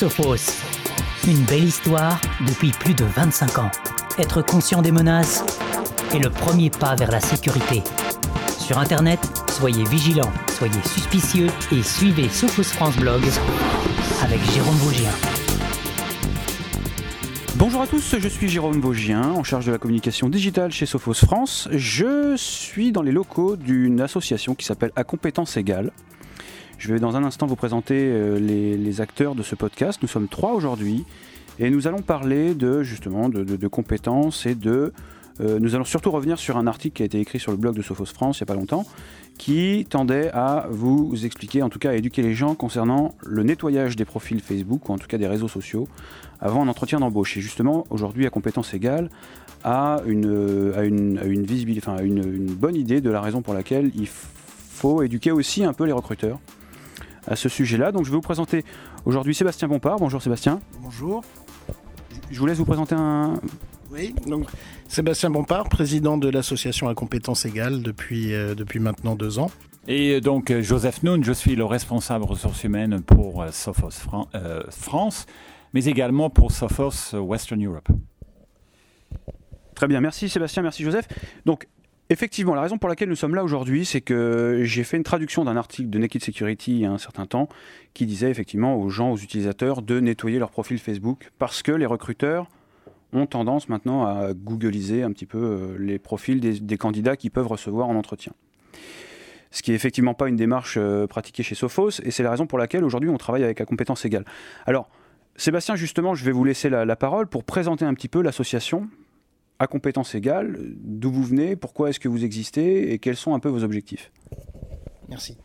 Sophos. Une belle histoire depuis plus de 25 ans. Être conscient des menaces est le premier pas vers la sécurité. Sur Internet, soyez vigilants, soyez suspicieux et suivez Sophos France Blog avec Jérôme Vaugien. Bonjour à tous, je suis Jérôme Vaugien, en charge de la communication digitale chez Sophos France. Je suis dans les locaux d'une association qui s'appelle À compétence égale. Je vais dans un instant vous présenter euh, les, acteurs de ce podcast. Nous sommes trois aujourd'hui et nous allons parler de justement de, compétences et de. Euh, nous allons surtout revenir sur un article qui a été écrit sur le blog de Sophos France il n'y a pas longtemps, qui tendait à vous expliquer, en tout cas à éduquer les gens concernant le nettoyage des profils Facebook ou en tout cas des réseaux sociaux avant un entretien d'embauche. Et justement, aujourd'hui, à compétence égale, à une, à une, une, visibilité, enfin, une, une bonne idée de la raison pour laquelle il faut éduquer aussi un peu les recruteurs à ce sujet-là. Donc je vais vous présenter aujourd'hui Sébastien Bompard. Bonjour Sébastien. Bonjour. Je vous laisse vous présenter un... Oui, donc Sébastien Bompard, président de l'association à compétences égales depuis, euh, depuis maintenant deux ans. Et euh, donc euh, Joseph Noun, je suis le responsable ressources humaines pour Sophos France, mais également pour Sophos Western Europe. Très bien, merci Sébastien, merci Joseph. Donc Effectivement, la raison pour laquelle nous sommes là aujourd'hui, c'est que j'ai fait une traduction d'un article de Naked Security il y a un certain temps qui disait effectivement aux gens, aux utilisateurs de nettoyer leur profil Facebook parce que les recruteurs ont tendance maintenant à googliser un petit peu euh, les profils des, candidats qu'ils peuvent recevoir en entretien. Ce qui est effectivement pas une démarche euh, pratiquée chez Sophos et c'est la raison pour laquelle aujourd'hui on travaille avec la compétence égale. Alors, Sébastien, justement, je vais vous laisser la parole pour présenter un petit peu l'association, à compétences égales, d'où vous venez, pourquoi est-ce que vous existez et quels sont un peu vos objectifs Merci.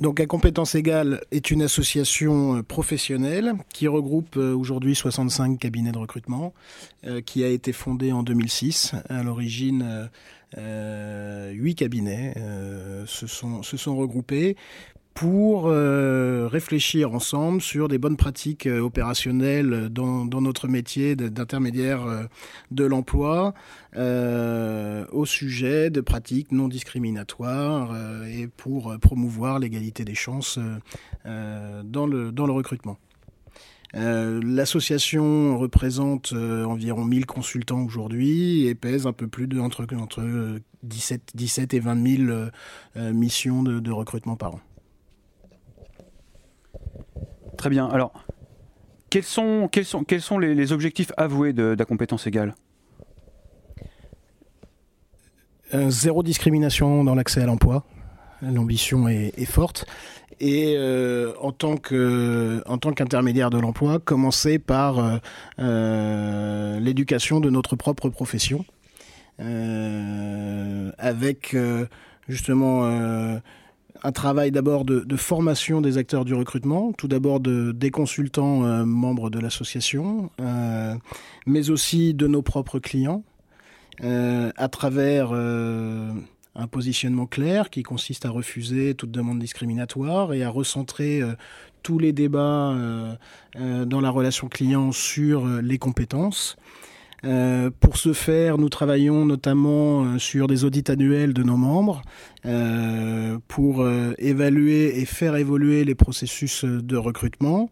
Donc, à compétences égales est une association euh, professionnelle qui regroupe euh, aujourd'hui 65 cabinets de recrutement, euh, qui a été fondée en 2006. À l'origine, huit cabinets se, sont, se sont regroupés pour euh, réfléchir ensemble sur des bonnes pratiques euh, opérationnelles dans, notre métier d'intermédiaire euh, de l'emploi au sujet de pratiques non discriminatoires et pour promouvoir l'égalité des chances dans, le, recrutement. L'association représente environ 1000 consultants aujourd'hui et pèse un peu plus de entre, entre 17, 17 et 20 000 missions de recrutement par an. Très bien. Alors, quels sont, quels sont, quels sont les, objectifs avoués de, la compétence égale? Euh, Zéro discrimination dans l'accès à l'emploi. L'ambition est, forte. Et euh, en tant que en tant qu'intermédiaire de l'emploi, commencer par euh, l'éducation de notre propre profession, avec justement un travail d'abord de, formation des acteurs du recrutement, tout d'abord de, des consultants euh, membres de l'association, euh, mais aussi de nos propres clients, euh, à travers un positionnement clair qui consiste à refuser toute demande discriminatoire et à recentrer tous les débats dans la relation client sur les compétences. Euh, pour ce faire, nous travaillons notamment euh, sur des audits annuels de nos membres euh, pour évaluer et faire évoluer les processus de recrutement.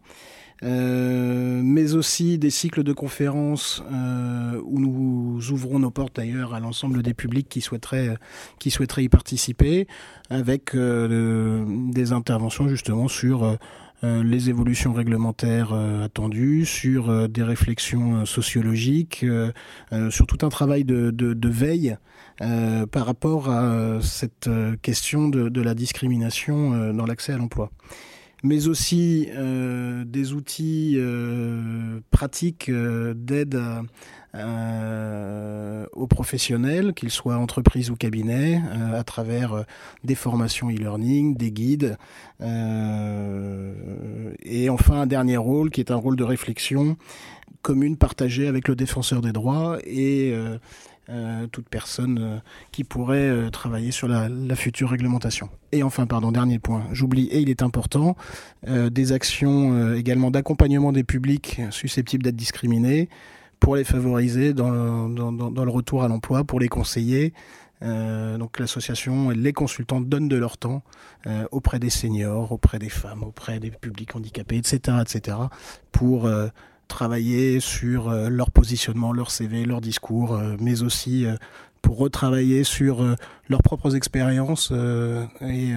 mais aussi des cycles de conférences où nous ouvrons nos portes d'ailleurs à l'ensemble des publics qui souhaiteraient, qui souhaiteraient y participer, avec des interventions justement sur les évolutions réglementaires euh, attendues, sur euh, des réflexions sociologiques, sur tout un travail de, veille par rapport à cette question de la discrimination dans l'accès à l'emploi mais aussi des outils pratiques d'aide à, euh, aux professionnels, qu'ils soient entreprises ou cabinets, euh, à travers euh, des formations e-learning, des guides. et enfin, un dernier rôle qui est un rôle de réflexion commune partagée avec le défenseur des droits et toute personne qui pourrait travailler sur la, future réglementation. Et enfin, pardon, dernier point, j'oublie, et il est important, des actions également d'accompagnement des publics susceptibles d'être discriminés, pour les favoriser dans, dans, le retour à l'emploi, pour les conseiller donc l'association, les consultants donnent de leur temps auprès des seniors, auprès des femmes, auprès des publics handicapés, etc., etc., pour travailler sur leur positionnement, leur CV, leur discours, mais aussi pour retravailler sur leurs propres expériences et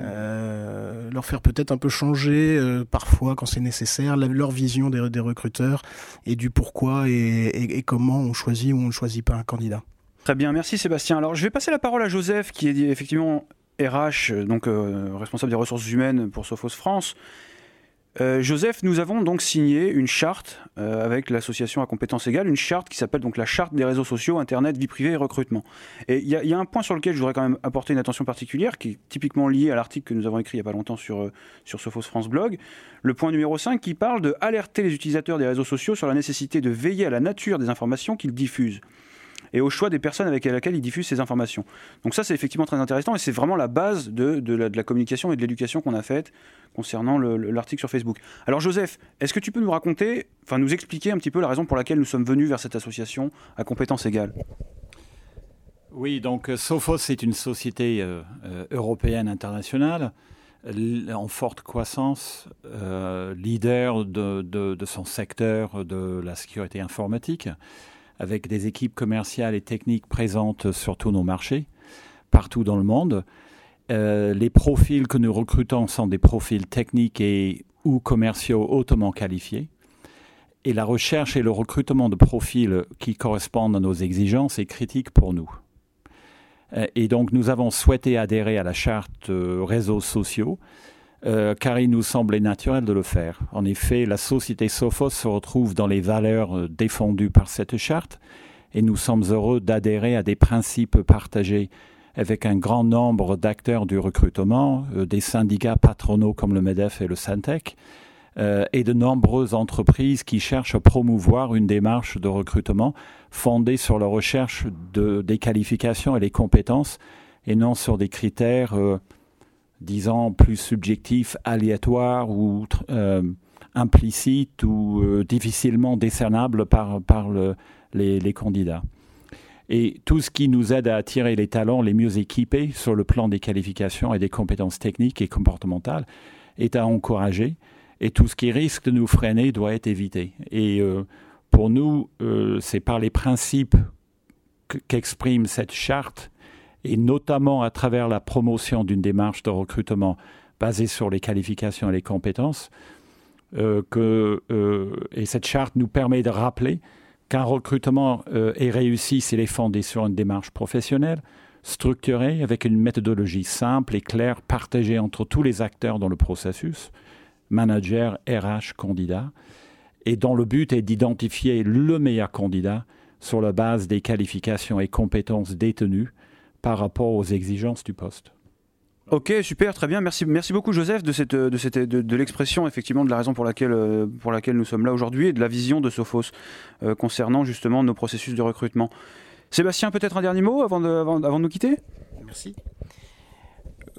euh, leur faire peut-être un peu changer euh, parfois quand c'est nécessaire leur vision des, recruteurs et du pourquoi et, comment on choisit ou on ne choisit pas un candidat. Très bien, merci Sébastien. Alors je vais passer la parole à Joseph qui est effectivement RH, donc euh, responsable des ressources humaines pour Sophos France. Euh, Joseph, nous avons donc signé une charte euh, avec l'association à compétences égales, une charte qui s'appelle donc la charte des réseaux sociaux, Internet, vie privée et recrutement. Et il y, a un point sur lequel je voudrais quand même apporter une attention particulière, qui est typiquement lié à l'article que nous avons écrit il n'y a pas longtemps sur, euh, sur France Blog. Le point numéro 5 qui parle de alerter les utilisateurs des réseaux sociaux sur la nécessité de veiller à la nature des informations qu'ils diffusent et au choix des personnes avec lesquelles ils diffusent ces informations. Donc ça, c'est effectivement très intéressant et c'est vraiment la base de, de, la, communication et de l'éducation qu'on a faite concernant l'article sur Facebook. Alors Joseph, est-ce que tu peux nous raconter, enfin nous expliquer un petit peu la raison pour laquelle nous sommes venus vers cette association à compétences égales? Oui, donc euh, Sophos est une société euh, euh, européenne internationale en forte croissance, leader de, de, son secteur de la sécurité informatique avec des équipes commerciales et techniques présentes sur tous nos marchés, partout dans le monde. Euh, les profils que nous recrutons sont des profils techniques et ou commerciaux hautement qualifiés. Et la recherche et le recrutement de profils qui correspondent à nos exigences est critique pour nous. Euh, et donc nous avons souhaité adhérer à la charte euh, réseaux sociaux euh, car il nous semblait naturel de le faire. En effet, la société Sophos se retrouve dans les valeurs euh, défendues par cette charte et nous sommes heureux d'adhérer à des principes partagés avec un grand nombre d'acteurs du recrutement, euh, des syndicats patronaux comme le MEDEF et le Santec, et de nombreuses entreprises qui cherchent à promouvoir une démarche de recrutement fondée sur la recherche de, des qualifications et des compétences et non sur des critères disons, plus subjectif, aléatoire ou euh, implicite ou euh, difficilement décernable par, par le, les, candidats. Et tout ce qui nous aide à attirer les talents les mieux équipés sur le plan des qualifications et des compétences techniques et comportementales est à encourager. Et tout ce qui risque de nous freiner doit être évité. Et euh, pour nous, c'est par les principes qu'exprime cette charte et notamment à travers la promotion d'une démarche de recrutement basée sur les qualifications et les compétences, euh, que, euh, et cette charte nous permet de rappeler qu'un recrutement euh, est réussi s'il est fondé sur une démarche professionnelle, structurée, avec une méthodologie simple et claire, partagée entre tous les acteurs dans le processus, manager, RH, candidat, et dont le but est d'identifier le meilleur candidat sur la base des qualifications et compétences détenues par rapport aux exigences du poste. Ok, super, très bien. Merci, merci beaucoup Joseph de, cette, de, cette, de, l'expression, effectivement, de la raison pour laquelle, euh, pour laquelle nous sommes là aujourd'hui et de la vision de Sophos euh, concernant justement nos processus de recrutement. Sébastien, peut-être un dernier mot avant de, avant, avant de nous quitter? Merci.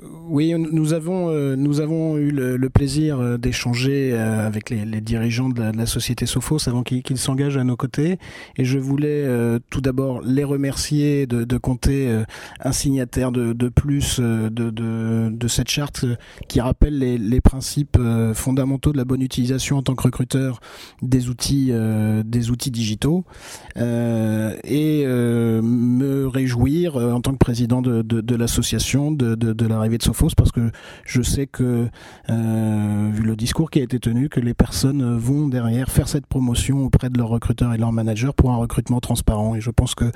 Oui, nous avons, euh, nous avons eu le, plaisir euh, d'échanger euh, avec les, dirigeants de la, société Sophos avant qu'ils s'engagent à nos côtés. Et je voulais tout d'abord les remercier de, compter un signataire de, plus de, cette charte qui rappelle les, principes fondamentaux de la bonne utilisation en tant que recruteur des outils, des outils digitaux. et me réjouir en tant que président de, l'association de, de la de Sophos parce que je sais que, euh, vu le discours qui a été tenu, que les personnes vont derrière faire cette promotion auprès de leurs recruteurs et de leurs managers pour un recrutement transparent. Et je pense que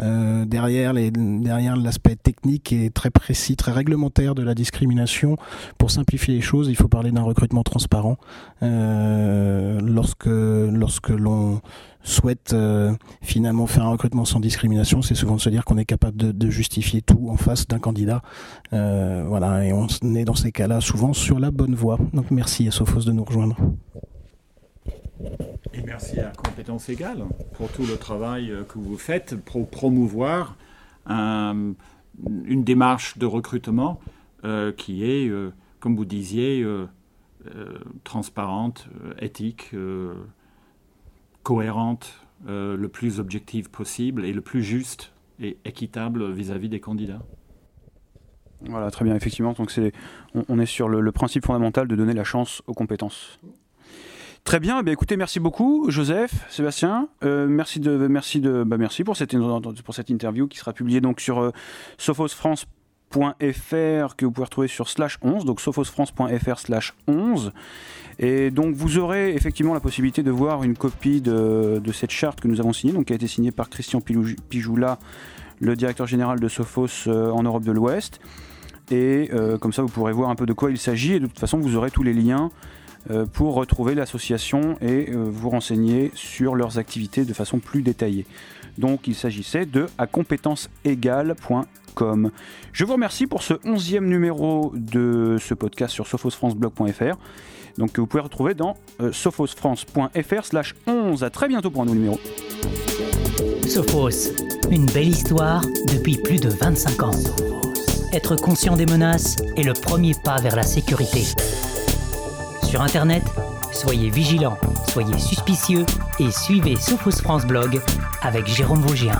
euh, derrière les, derrière l'aspect technique et très précis, très réglementaire de la discrimination, pour simplifier les choses, il faut parler d'un recrutement transparent. Euh, lorsque lorsque l'on souhaite euh, finalement faire un recrutement sans discrimination, c'est souvent de se dire qu'on est capable de, justifier tout en face d'un candidat. Euh, voilà, et on est dans ces cas-là souvent sur la bonne voie. Donc merci à Sophos de nous rejoindre. Et merci à Compétences Égales pour tout le travail que vous faites pour promouvoir une démarche de recrutement qui est, comme vous disiez, transparente, éthique cohérente, euh, le plus objective possible et le plus juste et équitable vis-à-vis des candidats. Voilà, très bien, effectivement. Donc on, est sur le, principe fondamental de donner la chance aux compétences. Très bien, eh écoutez, merci beaucoup, Joseph, Sébastien. Euh, merci de, merci de, bah, merci pour cette, pour cette interview qui sera publiée donc sur euh, sophosfrance.fr que vous pouvez retrouver sur slash 11, donc sophosfrance.fr slash 11. Et donc vous aurez effectivement la possibilité de voir une copie de, cette charte que nous avons signée, donc qui a été signée par Christian Pijoula, le directeur général de Sophos euh, en Europe de l'Ouest. Et euh, comme ça, vous pourrez voir un peu de quoi il s'agit. Et de toute façon, vous aurez tous les liens euh, pour retrouver l'association et vous renseigner sur leurs activités de façon plus détaillée. Donc, il s'agissait de à Je vous remercie pour ce onzième numéro de ce podcast sur sophosfranceblog.fr. Donc, que vous pouvez retrouver dans sophosfrance.fr slash 11. À très bientôt pour un nouveau numéro. Sophos, une belle histoire depuis plus de 25 ans. Être conscient des menaces est le premier pas vers la sécurité. Sur Internet, soyez vigilants, soyez suspicieux et suivez Sophos France Blog avec Jérôme Vaugien.